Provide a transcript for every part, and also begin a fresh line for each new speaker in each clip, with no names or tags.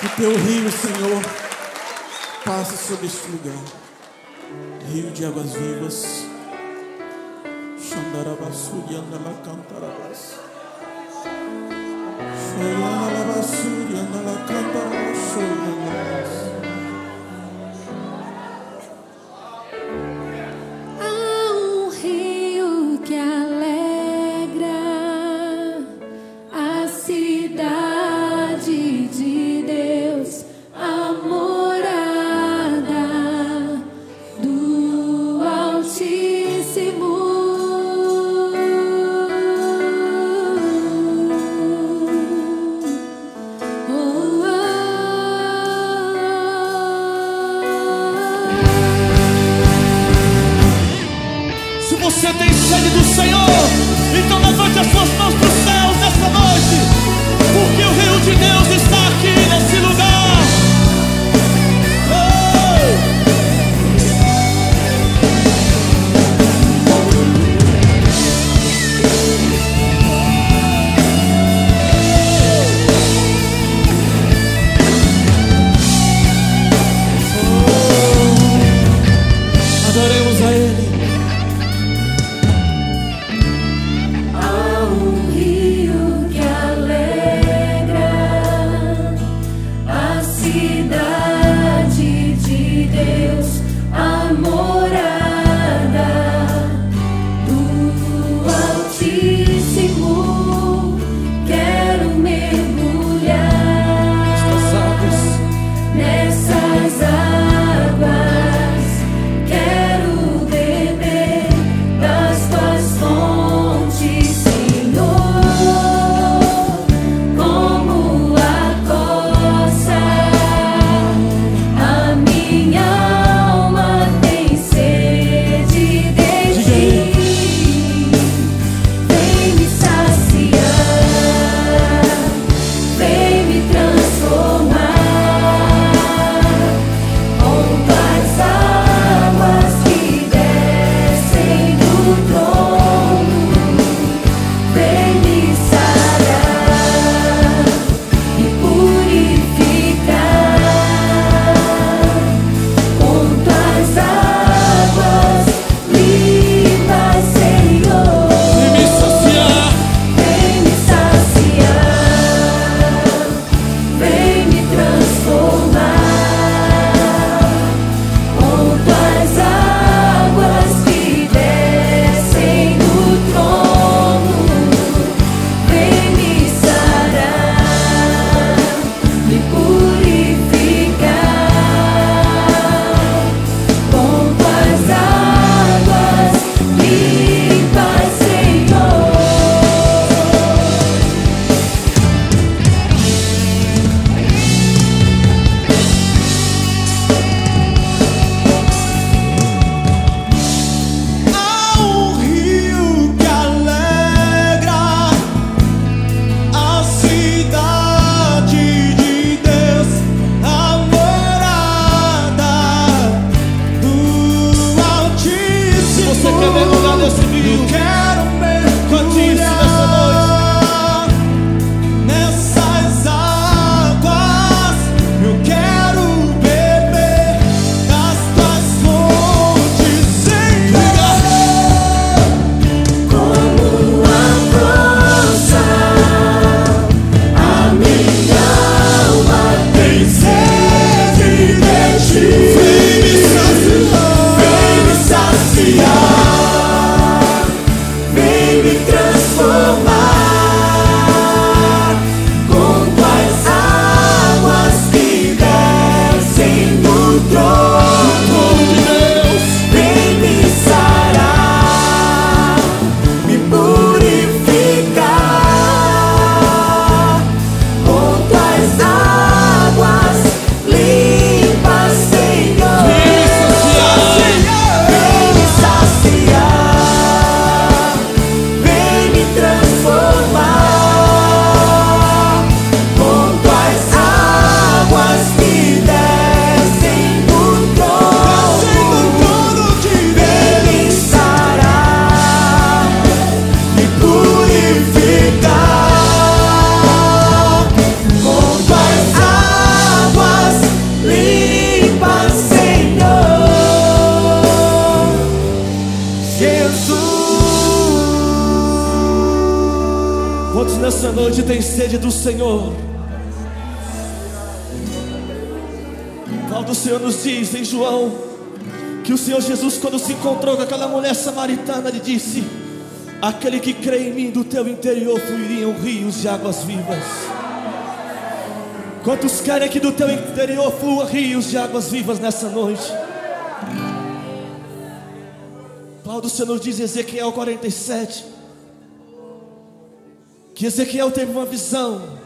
Que teu rio, Senhor, passe sobre este lugar. Rio de águas vivas. Xandarabasuri andala cantarabas. Xandarabasuri andala cantarabas.
Lord.
Nessa noite tem sede do Senhor? A do Senhor nos diz em João que o Senhor Jesus, quando se encontrou com aquela mulher samaritana, lhe disse: Aquele que crê em mim, do teu interior fluiriam rios de águas vivas. Quantos querem que do teu interior flua rios de águas vivas nessa noite? Paulo do Senhor diz em Ezequiel 47 que Ezequiel teve uma visão.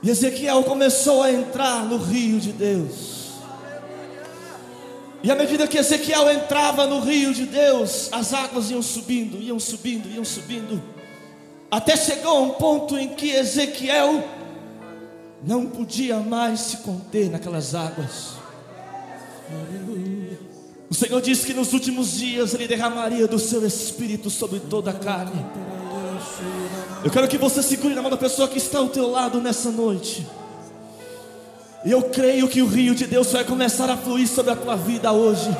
E Ezequiel começou a entrar no rio de Deus. E à medida que Ezequiel entrava no rio de Deus, as águas iam subindo, iam subindo, iam subindo. Até chegou a um ponto em que Ezequiel não podia mais se conter naquelas águas. O Senhor disse que nos últimos dias Ele derramaria do seu espírito sobre toda a carne. Eu quero que você segure na mão da pessoa que está ao teu lado nessa noite. E eu creio que o rio de Deus vai começar a fluir sobre a tua vida hoje.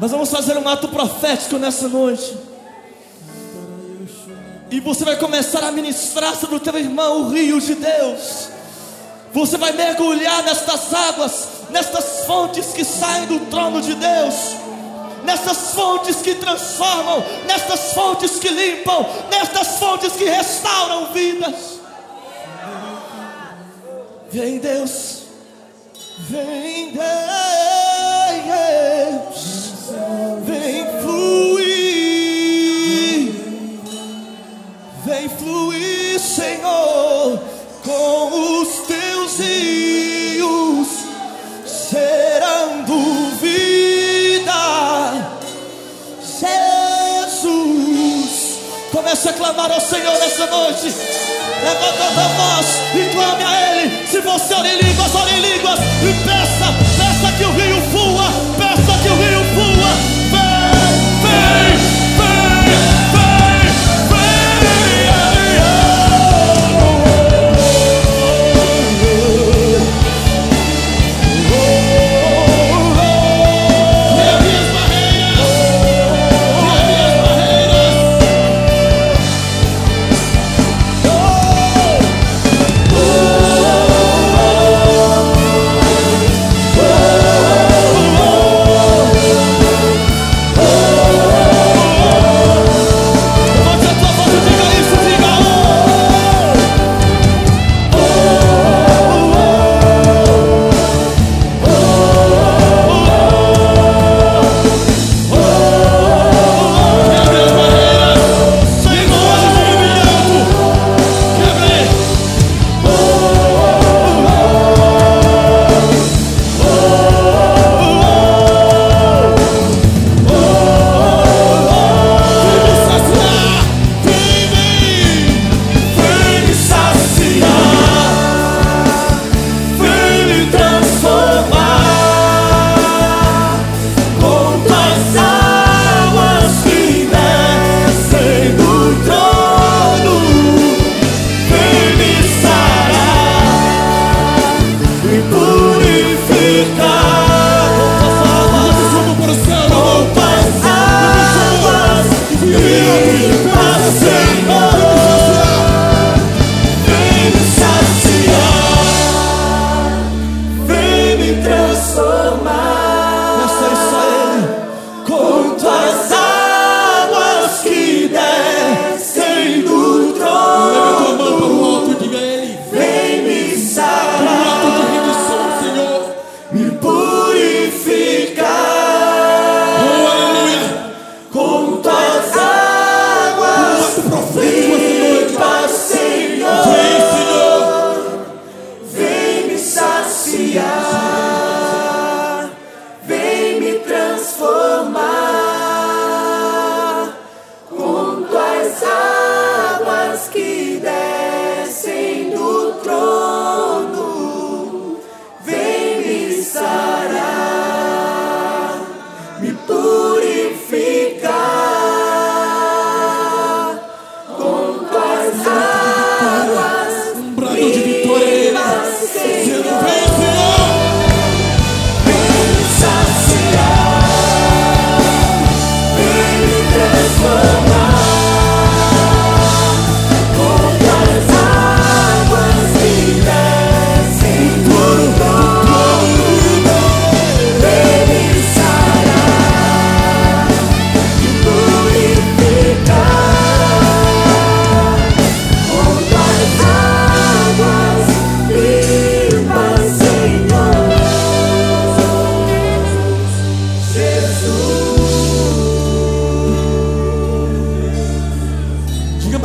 Nós vamos fazer um ato profético nessa noite. E você vai começar a ministrar sobre o teu irmão o rio de Deus. Você vai mergulhar nestas águas, nestas fontes que saem do trono de Deus, nestas fontes que transformam, nestas fontes que limpam, nestas fontes que restauram vidas. Vem Deus, vem Deus, clamar ao Senhor nessa noite. Levanta a voz e clame a Ele. Se você ora em línguas, ore em línguas. E peça, peça que o rio flua. Peça que o rio flua. Deus.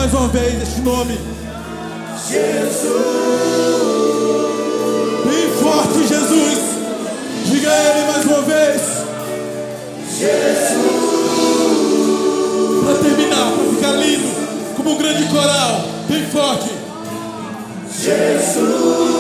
mais uma vez este nome. Jesus.
Bem forte, Jesus. Diga a Ele mais uma vez. Jesus. Para terminar, para ficar lindo, como um grande coral. Bem forte. Jesus.